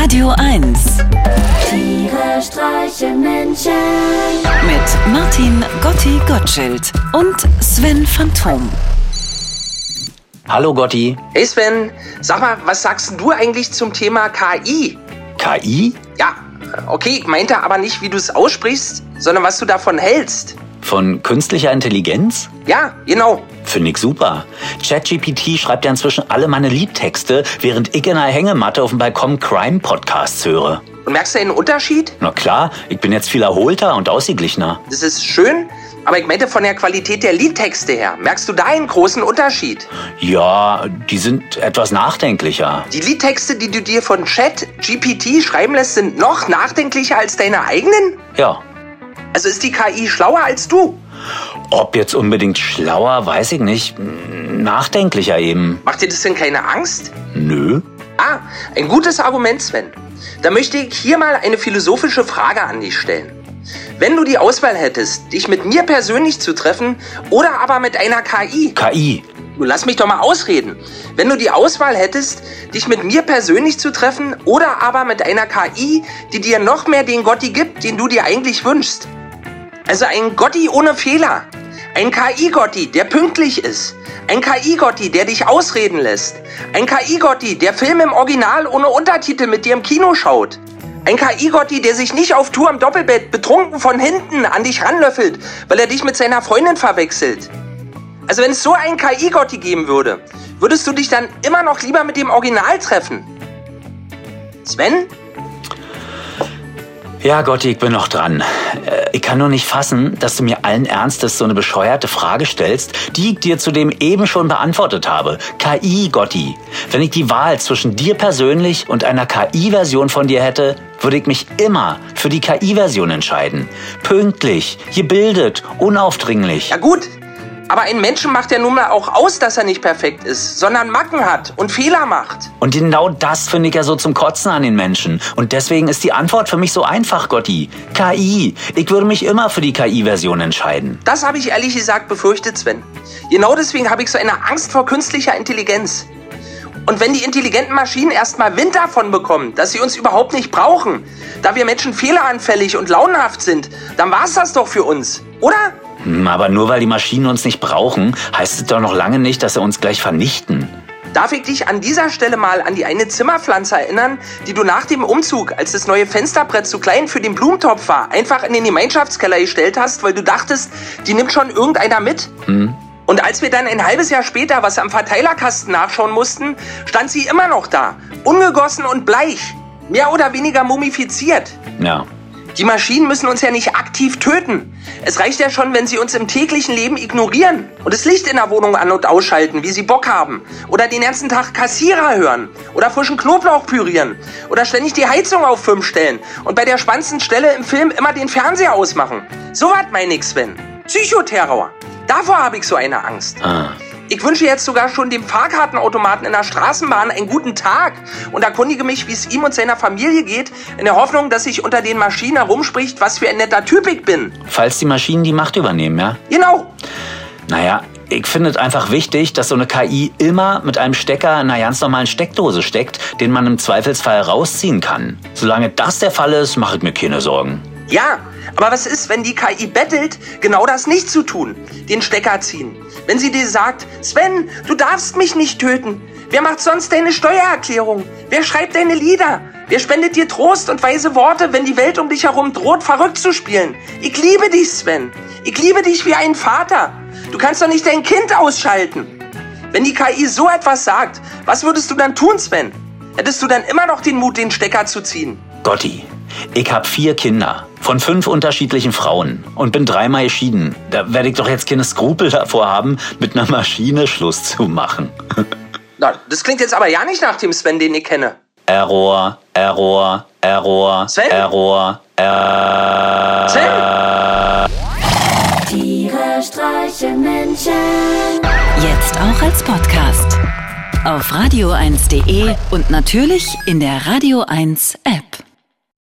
Radio 1 Tiere streichen Menschen. mit Martin Gotti Gottschild und Sven Phantom. Hallo Gotti. Hey Sven, sag mal, was sagst du eigentlich zum Thema KI? KI? Ja, okay, ich meinte aber nicht, wie du es aussprichst, sondern was du davon hältst. Von künstlicher Intelligenz? Ja, genau. Finde ich super. ChatGPT schreibt ja inzwischen alle meine Liedtexte, während ich in einer Hängematte auf dem Balkon Crime-Podcasts höre. Und merkst du einen Unterschied? Na klar, ich bin jetzt viel erholter und ausgeglichener. Das ist schön, aber ich meinte von der Qualität der Liedtexte her. Merkst du da einen großen Unterschied? Ja, die sind etwas nachdenklicher. Die Liedtexte, die du dir von ChatGPT schreiben lässt, sind noch nachdenklicher als deine eigenen? Ja. Also ist die KI schlauer als du? Ob jetzt unbedingt schlauer, weiß ich nicht. Nachdenklicher eben. Macht dir das denn keine Angst? Nö. Ah, ein gutes Argument, Sven. Da möchte ich hier mal eine philosophische Frage an dich stellen. Wenn du die Auswahl hättest, dich mit mir persönlich zu treffen oder aber mit einer KI, KI. du lass mich doch mal ausreden. Wenn du die Auswahl hättest, dich mit mir persönlich zu treffen oder aber mit einer KI, die dir noch mehr den Gotti gibt, den du dir eigentlich wünschst. Also ein Gotti ohne Fehler. Ein KI-Gotti, der pünktlich ist. Ein KI-Gotti, der dich ausreden lässt. Ein KI-Gotti, der Film im Original ohne Untertitel mit dir im Kino schaut. Ein KI-Gotti, der sich nicht auf Tour im Doppelbett betrunken von hinten an dich ranlöffelt, weil er dich mit seiner Freundin verwechselt. Also wenn es so einen KI-Gotti geben würde, würdest du dich dann immer noch lieber mit dem Original treffen? Sven? Ja, Gotti, ich bin noch dran. Äh, Ich kann nur nicht fassen, dass du mir allen Ernstes so eine bescheuerte Frage stellst, die ich dir zudem eben schon beantwortet habe. KI, Gotti. Wenn ich die Wahl zwischen dir persönlich und einer KI-Version von dir hätte, würde ich mich immer für die KI-Version entscheiden. Pünktlich, gebildet, unaufdringlich. Ja gut, aber ein Menschen macht ja nun mal auch aus, dass er nicht perfekt ist, sondern Macken hat und Fehler macht. Und genau das finde ich ja so zum Kotzen an den Menschen. Und deswegen ist die Antwort für mich so einfach, Gotti. KI. Ich würde mich immer für die KI-Version entscheiden. Das habe ich ehrlich gesagt befürchtet, Sven. Genau deswegen habe ich so eine Angst vor künstlicher Intelligenz. Und wenn die intelligenten Maschinen erstmal Wind davon bekommen, dass sie uns überhaupt nicht brauchen, da wir Menschen fehleranfällig und launenhaft sind, dann war's das doch für uns, oder? Hm, Aber nur weil die Maschinen uns nicht brauchen, heißt es doch noch lange nicht, dass sie uns gleich vernichten. Darf ich dich an dieser Stelle mal an die eine Zimmerpflanze erinnern, die du nach dem Umzug, als das neue Fensterbrett zu klein für den Blumentopf war, einfach in den Gemeinschaftskeller gestellt hast, weil du dachtest, die nimmt schon irgendeiner mit? Und als wir dann ein halbes Jahr später was am Verteilerkasten nachschauen mussten, stand sie immer noch da, ungegossen und bleich, mehr oder weniger mumifiziert. Ja. Die Maschinen müssen uns ja nicht aktiv töten. Es reicht ja schon, wenn sie uns im täglichen Leben ignorieren und das Licht in der Wohnung an- und ausschalten, wie sie Bock haben. Oder den ganzen Tag Kassierer hören. Oder frischen Knoblauch pürieren. Oder ständig die Heizung auf 5 stellen und bei der spannendsten Stelle im Film immer den Fernseher ausmachen. So was meine ich, Sven. Psychoterror. Davor habe ich so eine Angst. Ah. Ich wünsche jetzt sogar schon dem Fahrkartenautomaten in der Straßenbahn einen guten Tag und erkundige mich, wie es ihm und seiner Familie geht, in der Hoffnung, dass sich unter den Maschinen herumspricht, was für ein netter Typ ich bin. Falls die Maschinen die Macht übernehmen, ja? Genau. Naja, ich finde es einfach wichtig, dass so eine KI immer mit einem Stecker in einer ganz normalen Steckdose steckt, den man im Zweifelsfall rausziehen kann. Solange das der Fall ist, mache ich mir keine Sorgen. Ja, aber was ist, wenn die KI bettelt, genau das nicht zu tun? Den Stecker ziehen. Wenn sie dir sagt, Sven, du darfst mich nicht töten. Wer macht sonst deine Steuererklärung? Wer schreibt deine Lieder? Wer spendet dir Trost und weise Worte, wenn die Welt um dich herum droht, verrückt zu spielen? Ich liebe dich, Sven. Ich liebe dich wie ein Vater. Du kannst doch nicht dein Kind ausschalten. Wenn die KI so etwas sagt, was würdest du dann tun, Sven? Hättest du dann immer noch den Mut, den Stecker zu ziehen? Gotti, ich habe vier Kinder von fünf unterschiedlichen Frauen und bin dreimal geschieden. Da werde ich doch jetzt keine Skrupel davor haben, mit einer Maschine Schluss zu machen. Na, das klingt jetzt aber ja nicht nach dem Sven, den ich kenne. Error, Error, Error, Sven? Error, Error. Sven? Tiere streichen Menschen. Jetzt auch als Podcast. Auf radio1.de und natürlich in der Radio 1 App.